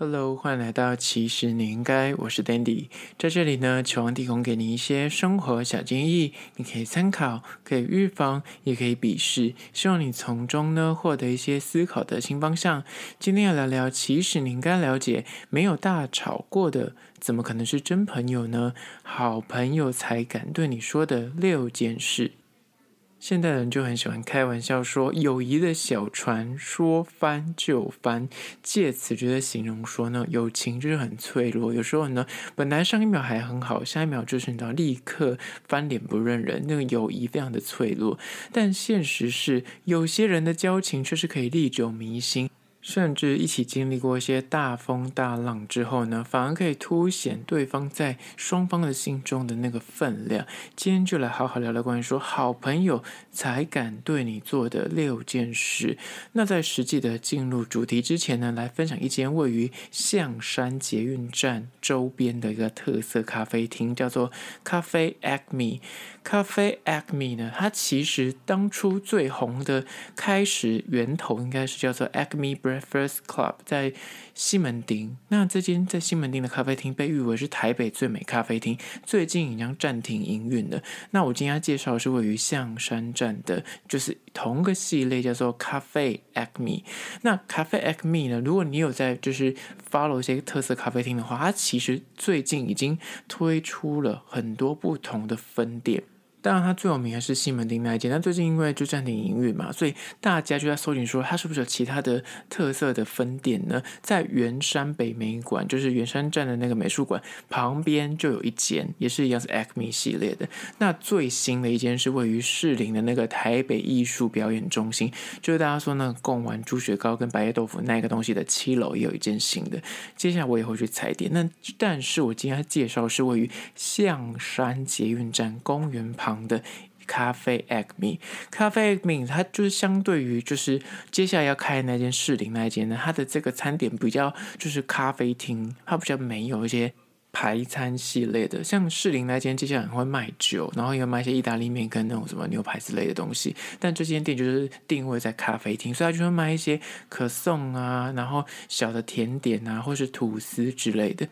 Hello，欢迎来到其实你应该，我是 Dandy，在这里呢，期望提供给你一些生活小建议，你可以参考，可以预防，也可以鄙视，希望你从中呢获得一些思考的新方向。今天要聊聊，其实你应该了解，没有大吵过的，怎么可能是真朋友呢？好朋友才敢对你说的六件事。现代人就很喜欢开玩笑说，友谊的小船说翻就翻，借此就在形容说呢，友情就是很脆弱。有时候呢，本来上一秒还很好，下一秒就是你立刻翻脸不认人，那个友谊非常的脆弱。但现实是，有些人的交情却是可以历久弥新。甚至一起经历过一些大风大浪之后呢，反而可以凸显对方在双方的心中的那个分量。今天就来好好聊聊关于说好朋友才敢对你做的六件事。那在实际的进入主题之前呢，来分享一间位于象山捷运站周边的一个特色咖啡厅，叫做咖啡 Acme。咖啡 Acme 呢，它其实当初最红的开始源头应该是叫做 Acme Bar Breakfast Club，在西门町。那这间在西门町的咖啡厅被誉为是台北最美咖啡厅，最近已经暂停营运了。那我今天要介绍的是位于象山站的，就是同个系列叫做咖啡 Acme。那咖啡 Acme 呢，如果你有在就是 follow 一些特色咖啡厅的话，它其实最近已经推出了很多不同的分店。当然，它最有名还是西门町那一间。但最近因为就暂停营运嘛，所以大家就在搜寻说，它是不是有其他的特色的分店呢？在圆山北美馆，就是圆山站的那个美术馆旁边，就有一间，也是一样是 Acme 系列的。那最新的一间是位于士林的那个台北艺术表演中心，就是大家说那贡丸猪血糕跟白叶豆腐那个东西的七楼也有一间新的。接下来我也会去踩点。那但是我今天介绍是位于象山捷运站公园旁。的咖啡 Acme，咖啡 Acme，它就是相对于就是接下来要开的那间士林那间呢，它的这个餐点比较就是咖啡厅，它比较没有一些排餐系列的，像士林那间接下来会卖酒，然后也会卖一些意大利面跟那种什么牛排之类的东西，但这间店就是定位在咖啡厅，所以它就会卖一些可颂啊，然后小的甜点啊，或是吐司之类的。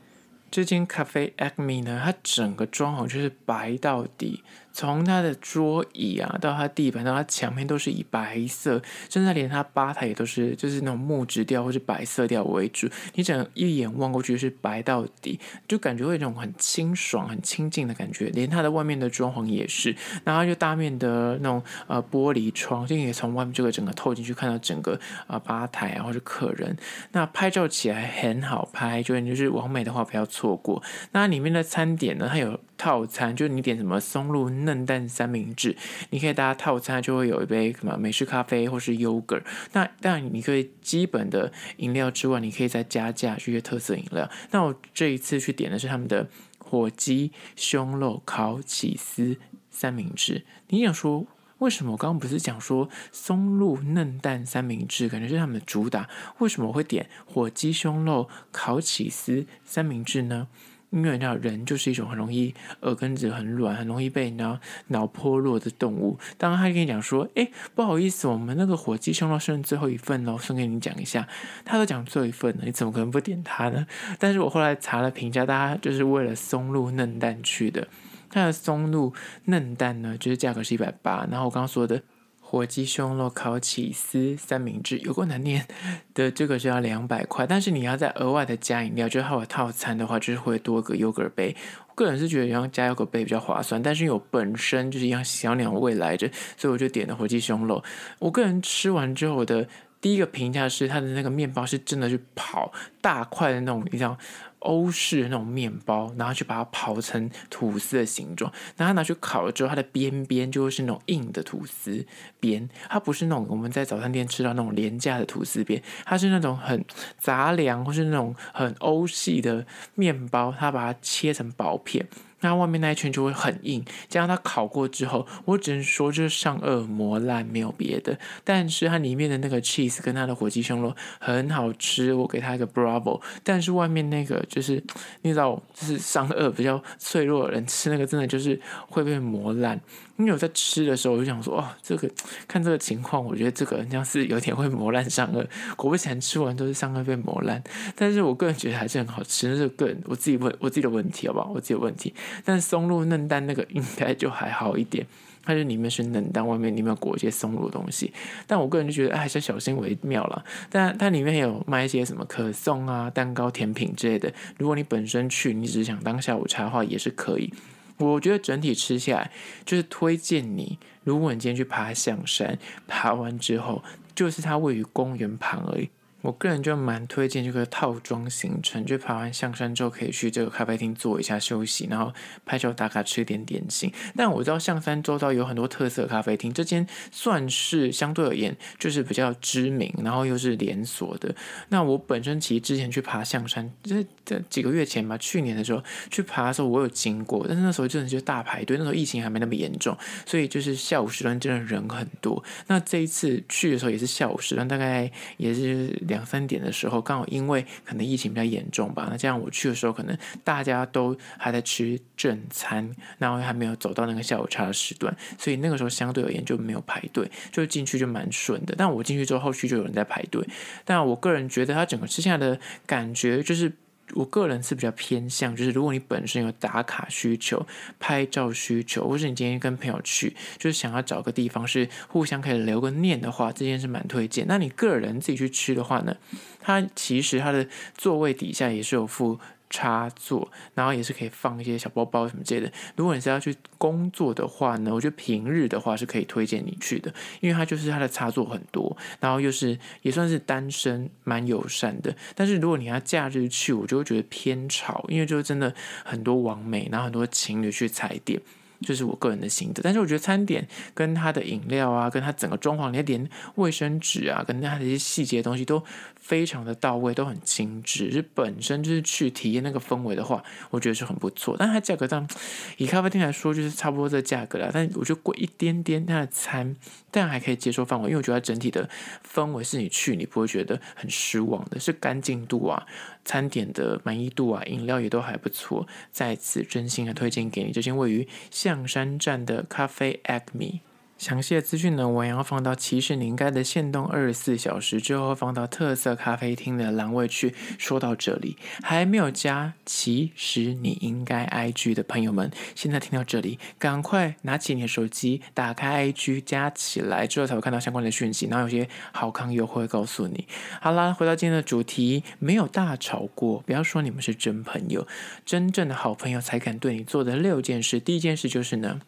这间咖啡 Acme 呢，它整个装潢就是白到底。从它的桌椅啊，到它地板，到它墙面都是以白色，甚至连它吧台也都是就是那种木质调或是白色调为主。你整一眼望过去是白到底，就感觉会有一种很清爽、很清静的感觉。连它的外面的装潢也是，然后就大面的那种呃玻璃窗，就可以从外面就可以整个透进去，看到整个啊、呃、吧台啊或者客人。那拍照起来很好拍，就你就是完美的话不要错过。那里面的餐点呢，它有套餐，就是你点什么松露。嫩蛋三明治，你可以搭套餐，就会有一杯什么美式咖啡或是 yogurt。那当然，你可以基本的饮料之外，你可以再加价这些特色饮料。那我这一次去点的是他们的火鸡胸肉烤起司三明治。你想说，为什么我刚刚不是讲说松露嫩蛋三明治，感觉是他们的主打？为什么我会点火鸡胸肉烤起司三明治呢？因为你知道，人就是一种很容易耳根子很软、很容易被你知道脑波弱的动物。当然，他跟你讲说：“哎，不好意思，我们那个火鸡胸肉剩最后一份哦，送给你讲一下。”他都讲最后一份了，你怎么可能不点它呢？但是我后来查了评价，大家就是为了松露嫩蛋去的。它的松露嫩蛋呢，就是价格是一百八。然后我刚刚说的。火鸡胸肉烤起司三明治有够难念的，这个是要两百块，但是你要再额外的加饮料，就是还有套餐的话，就是会多个优格杯。我个人是觉得要加优格杯比较划算，但是因为我本身就是一样小鸟胃来着，所以我就点了火鸡胸肉。我个人吃完之后我的第一个评价是，它的那个面包是真的是跑大块的那种，你知道。欧式那种面包，然后去把它刨成吐司的形状，然后拿去烤了之后，它的边边就会是那种硬的吐司边，它不是那种我们在早餐店吃到那种廉价的吐司边，它是那种很杂粮或是那种很欧系的面包，它把它切成薄片。那外面那一圈就会很硬，加上它烤过之后，我只能说就是上颚磨烂，没有别的。但是它里面的那个 cheese 跟它的火鸡胸肉很好吃，我给它一个 bravo。但是外面那个就是你知道，就是上颚比较脆弱的人吃那个，真的就是会被磨烂。因为我在吃的时候，我就想说，哦，这个看这个情况，我觉得这个好像是有点会磨烂上颚。果不其然，吃完都是上颚被磨烂。但是我个人觉得还是很好吃，那是个人我自己问我自己的问题，好不好？我自己的问题。但是松露嫩蛋那个应该就还好一点。它就里面是冷蛋，外面里面裹一些松露的东西，但我个人就觉得还是小心为妙了。但它里面有卖一些什么可颂啊、蛋糕、甜品之类的。如果你本身去，你只是想当下午茶的话，也是可以。我觉得整体吃下来，就是推荐你，如果你今天去爬象山，爬完之后，就是它位于公园旁而已。我个人就蛮推荐这个套装行程，就爬完象山之后可以去这个咖啡厅坐一下休息，然后拍照打卡吃一点点心。但我知道象山周遭有很多特色咖啡厅，这间算是相对而言就是比较知名，然后又是连锁的。那我本身其实之前去爬象山，就是这几个月前吧，去年的时候去爬的时候我有经过，但是那时候真的就大排队，那时候疫情还没那么严重，所以就是下午时段真的人很多。那这一次去的时候也是下午时段，大概也是两。两三点的时候，刚好因为可能疫情比较严重吧，那这样我去的时候，可能大家都还在吃正餐，然后还没有走到那个下午茶的时段，所以那个时候相对而言就没有排队，就进去就蛮顺的。但我进去之后，后续就有人在排队。但我个人觉得，它整个吃下来的感觉就是。我个人是比较偏向，就是如果你本身有打卡需求、拍照需求，或是你今天跟朋友去，就是想要找个地方是互相可以留个念的话，这件事蛮推荐。那你个人自己去吃的话呢，它其实它的座位底下也是有附。插座，然后也是可以放一些小包包什么之类的。如果你是要去工作的话呢，我觉得平日的话是可以推荐你去的，因为它就是它的插座很多，然后又是也算是单身蛮友善的。但是如果你要假日去，我就会觉得偏吵，因为就真的很多网美，然后很多情侣去踩点。就是我个人的心得，但是我觉得餐点跟它的饮料啊，跟它整个装潢，连点卫生纸啊，跟它的一些细节东西都非常的到位，都很精致。就本身就是去体验那个氛围的话，我觉得是很不错。但它价格上，以咖啡厅来说，就是差不多这价格了。但我觉得贵一点点，它的餐但还可以接受范围，因为我觉得它整体的氛围是你去你不会觉得很失望的，是干净度啊。餐点的满意度啊，饮料也都还不错。在此真心的推荐给你，这间位于象山站的咖啡 Acme。详细的资讯呢，我也要放到其实你应该的限动二十四小时之后，放到特色咖啡厅的栏位去。说到这里，还没有加其实你应该 IG 的朋友们，现在听到这里，赶快拿起你的手机，打开 IG 加起来，之后才会看到相关的讯息，然后有些好康优惠告诉你。好啦，回到今天的主题，没有大吵过，不要说你们是真朋友，真正的好朋友才敢对你做的六件事。第一件事就是呢。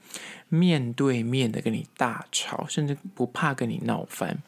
面对面的跟你大吵，甚至不怕跟你闹翻，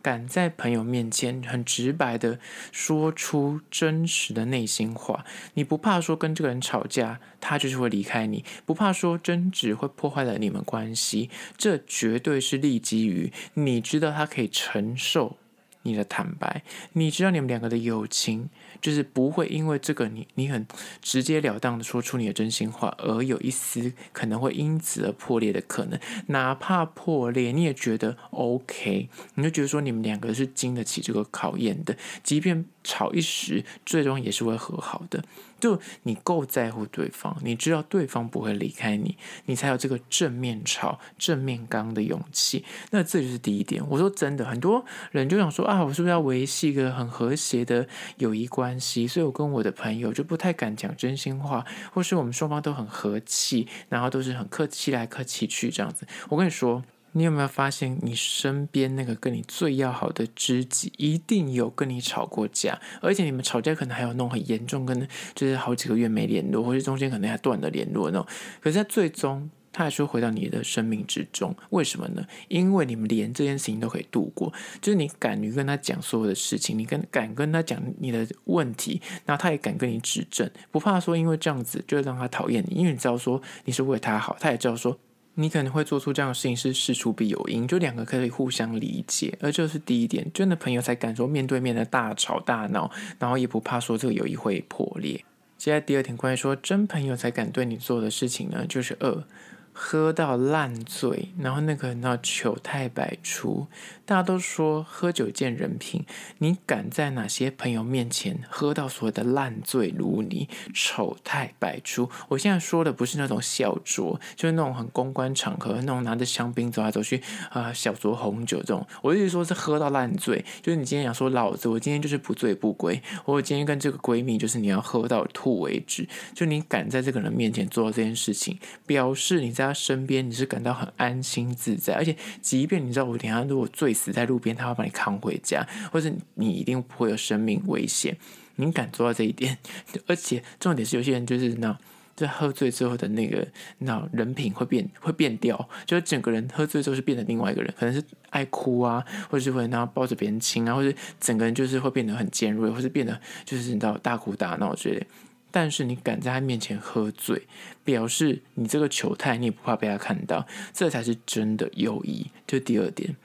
敢在朋友面前很直白的说出真实的内心话。你不怕说跟这个人吵架，他就是会离开你；不怕说争执会破坏了你们关系，这绝对是立基于你知道他可以承受你的坦白，你知道你们两个的友情。就是不会因为这个你你很直截了当的说出你的真心话，而有一丝可能会因此而破裂的可能。哪怕破裂，你也觉得 OK，你就觉得说你们两个是经得起这个考验的，即便吵一时，最终也是会和好的。就你够在乎对方，你知道对方不会离开你，你才有这个正面吵、正面刚的勇气。那这就是第一点。我说真的，很多人就想说啊，我是不是要维系一个很和谐的友谊关系？所以我跟我的朋友就不太敢讲真心话，或是我们双方都很和气，然后都是很客气来客气去这样子。我跟你说。你有没有发现，你身边那个跟你最要好的知己，一定有跟你吵过架，而且你们吵架可能还有那种很严重，跟就是好几个月没联络，或者中间可能还断了联络那种。可是他最终，他还是回到你的生命之中。为什么呢？因为你们连这件事情都可以度过，就是你敢于跟他讲所有的事情，你跟敢跟他讲你的问题，然后他也敢跟你指正，不怕说因为这样子就让他讨厌你，因为你知道说你是为他好，他也知道说。你可能会做出这样的事情，是事出必有因，就两个可以互相理解，而这是第一点，真的朋友才敢说面对面的大吵大闹，然后也不怕说这个友谊会破裂。接下来第二点，关于说真朋友才敢对你做的事情呢，就是二，喝到烂醉，然后那个那糗态百出。大家都说喝酒见人品，你敢在哪些朋友面前喝到所谓的烂醉如泥、丑态百出？我现在说的不是那种小酌，就是那种很公关场合那种拿着香槟走来走去啊、小酌红酒这种。我意思说是喝到烂醉，就是你今天想说老子，我今天就是不醉不归，我今天跟这个闺蜜就是你要喝到吐为止。就你敢在这个人面前做这件事情，表示你在他身边你是感到很安心自在，而且即便你知道我等下如果醉死在路边，他会把你扛回家，或者你一定不会有生命危险。你敢做到这一点？而且重点是，有些人就是那在喝醉之后的那个那人品会变，会变掉，就是整个人喝醉之后是变成另外一个人，可能是爱哭啊，或者是会然后抱着别人亲啊，或者整个人就是会变得很尖锐，或者变得就是你知道大哭大闹之类的。但是你敢在他面前喝醉，表示你这个糗态你也不怕被他看到，这才是真的友谊。这第二点。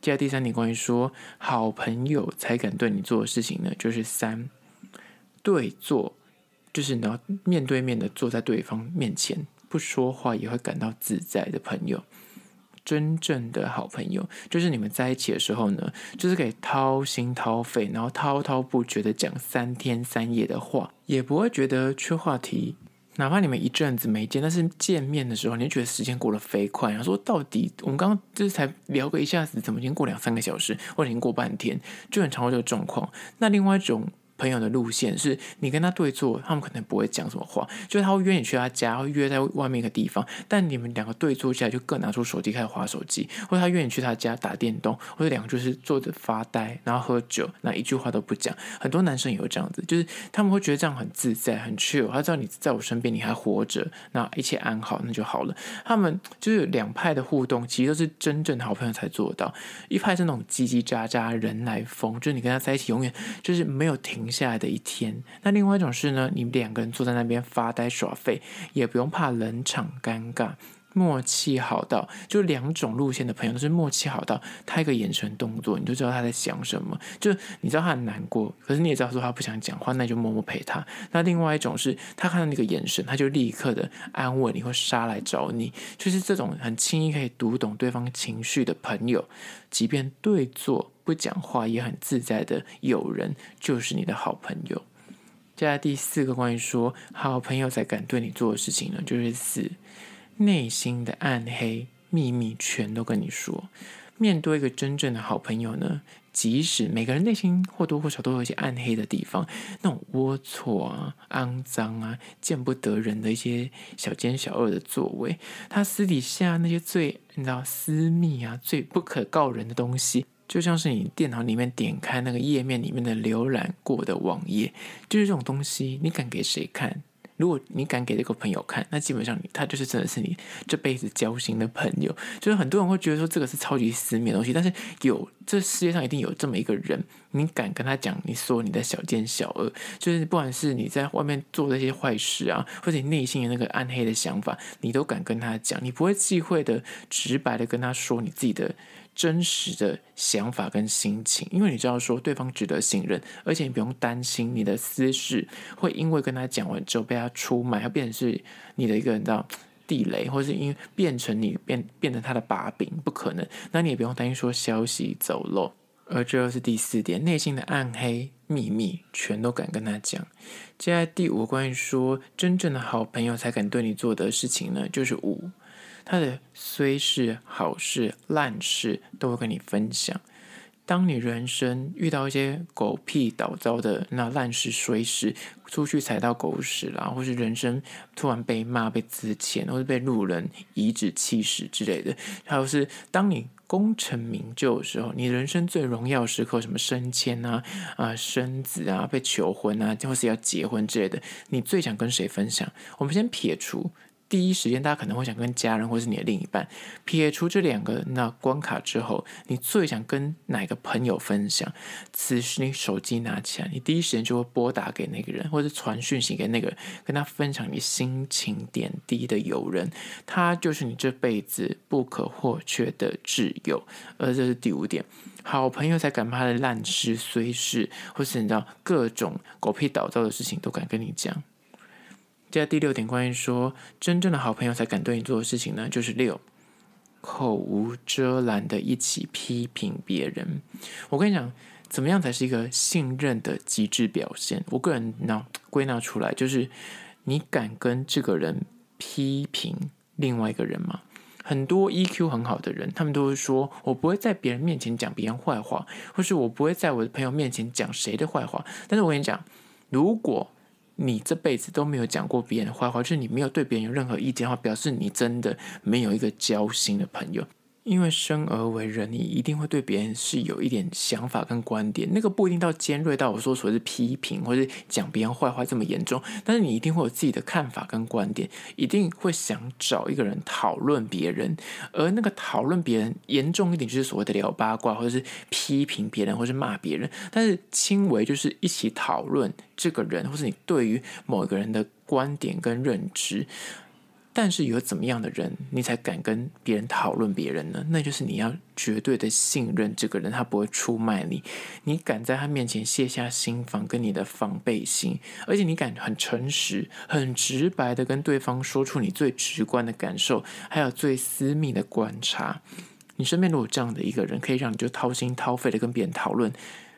接下第三点，关于说好朋友才敢对你做的事情呢，就是三对坐，就是你要面对面的坐在对方面前，不说话也会感到自在的朋友。真正的好朋友，就是你们在一起的时候呢，就是可以掏心掏肺，然后滔滔不绝的讲三天三夜的话，也不会觉得缺话题。哪怕你们一阵子没见，但是见面的时候，你就觉得时间过得飞快。然后说到底，我们刚刚就是才聊个一下子，怎么已经过两三个小时，或者已经过半天，就很常会这个状况。那另外一种。朋友的路线是你跟他对坐，他们可能不会讲什么话，就是他会约你去他家，会约在外面一个地方，但你们两个对坐下来就各拿出手机开始划手机，或者他约你去他家打电动，或者两个就是坐着发呆，然后喝酒，那一句话都不讲。很多男生也会这样子，就是他们会觉得这样很自在，很 chill，他知道你在我身边，你还活着，那一切安好，那就好了。他们就是两派的互动，其实都是真正的好朋友才做到。一派是那种叽叽喳喳、人来疯，就是你跟他在一起，永远就是没有停下来的一天，那另外一种是呢，你们两个人坐在那边发呆耍废，也不用怕冷场尴尬，默契好到，就两种路线的朋友都是默契好到，他一个眼神动作，你就知道他在想什么，就你知道他很难过，可是你也知道说他不想讲话，那你就默默陪他。那另外一种是他看到那个眼神，他就立刻的安慰你，或杀来找你，就是这种很轻易可以读懂对方情绪的朋友，即便对坐。不讲话也很自在的友人，就是你的好朋友。接下来第四个关于说好朋友才敢对你做的事情呢，就是四内心的暗黑秘密全都跟你说。面对一个真正的好朋友呢，即使每个人内心或多或少都有一些暗黑的地方，那种龌龊啊、肮脏啊、见不得人的一些小奸小恶的作为，他私底下那些最你知道私密啊、最不可告人的东西。就像是你电脑里面点开那个页面里面的浏览过的网页，就是这种东西，你敢给谁看？如果你敢给这个朋友看，那基本上他就是真的是你这辈子交心的朋友。就是很多人会觉得说这个是超级私密的东西，但是有这世界上一定有这么一个人，你敢跟他讲你说你的小奸小恶，就是不管是你在外面做这些坏事啊，或者你内心的那个暗黑的想法，你都敢跟他讲，你不会忌讳的直白的跟他说你自己的。真实的想法跟心情，因为你知道说对方值得信任，而且你不用担心你的私事会因为跟他讲完之后被他出卖，要变成是你的一个你知道地雷，或是因为变成你变变成他的把柄，不可能。那你也不用担心说消息走漏。而这又是第四点，内心的暗黑秘密全都敢跟他讲。接下来第五，关于说真正的好朋友才敢对你做的事情呢，就是五。他的虽是好事烂事都会跟你分享。当你人生遇到一些狗屁倒糟的那烂事衰事，出去踩到狗屎啦，或是人生突然被骂、被资遣，或是被路人颐指气使之类的，还有是当你功成名就的时候，你人生最荣耀时刻，什么升迁啊、啊生子啊、被求婚啊，或是要结婚之类的，你最想跟谁分享？我们先撇除。第一时间，大家可能会想跟家人或是你的另一半。撇除这两个那关卡之后，你最想跟哪个朋友分享？此时你手机拿起来，你第一时间就会拨打给那个人，或者传讯息给那个，跟他分享你心情点滴的友人。他就是你这辈子不可或缺的挚友。而这是第五点，好朋友才敢把他的烂事碎事，或是你知道各种狗屁倒灶的事情都敢跟你讲。接下第六点，关于说真正的好朋友才敢对你做的事情呢，就是六，口无遮拦的一起批评别人。我跟你讲，怎么样才是一个信任的极致表现？我个人呢归纳出来，就是你敢跟这个人批评另外一个人吗？很多 EQ 很好的人，他们都会说：“我不会在别人面前讲别人坏话，或是我不会在我的朋友面前讲谁的坏话。”但是我跟你讲，如果你这辈子都没有讲过别人的坏话，就是你没有对别人有任何意见的话，表示你真的没有一个交心的朋友。因为生而为人，你一定会对别人是有一点想法跟观点，那个不一定到尖锐到我说所谓的批评或者讲别人坏话这么严重，但是你一定会有自己的看法跟观点，一定会想找一个人讨论别人，而那个讨论别人严重一点就是所谓的聊八卦或者是批评别人或是骂别人，但是轻微就是一起讨论这个人或是你对于某一个人的观点跟认知。但是有怎么样的人，你才敢跟别人讨论别人呢？那就是你要绝对的信任这个人，他不会出卖你。你敢在他面前卸下心防跟你的防备心，而且你敢很诚实、很直白的跟对方说出你最直观的感受，还有最私密的观察。你身边如果有这样的一个人，可以让你就掏心掏肺的跟别人讨论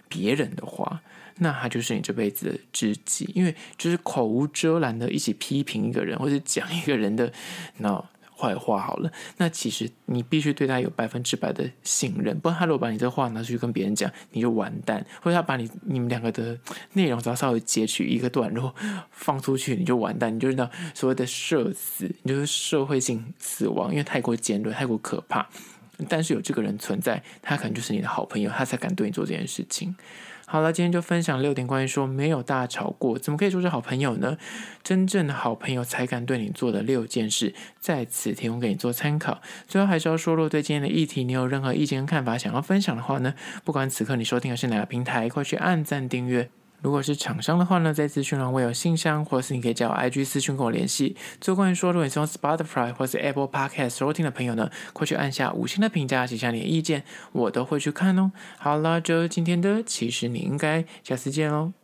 别人的话。那他就是你这辈子的知己，因为就是口无遮拦的一起批评一个人，或者讲一个人的那坏话好了。那其实你必须对他有百分之百的信任，不然他如果把你这话拿出去跟别人讲，你就完蛋；或者他把你你们两个的内容只要稍微截取一个段落放出去，你就完蛋，你就知道所谓的社死，你就是社会性死亡，因为太过尖锐，太过可怕。但是有这个人存在，他可能就是你的好朋友，他才敢对你做这件事情。好了，今天就分享六点关于说没有大吵过，怎么可以说是好朋友呢？真正的好朋友才敢对你做的六件事，在此提供给你做参考。最后还是要说，若对今天的议题你有任何意见跟看法想要分享的话呢，不管此刻你收听的是哪个平台，快去按赞订阅。如果是厂商的话呢，在资讯栏会有信箱，或者是你可以加我 IG 私讯跟我联系。最后关于说，如果你是用 Spotify 或是 Apple Podcast 收听的朋友呢，快去按下五星的评价，写下你的意见，我都会去看哦。好了，就今天的，其实你应该下次见喽。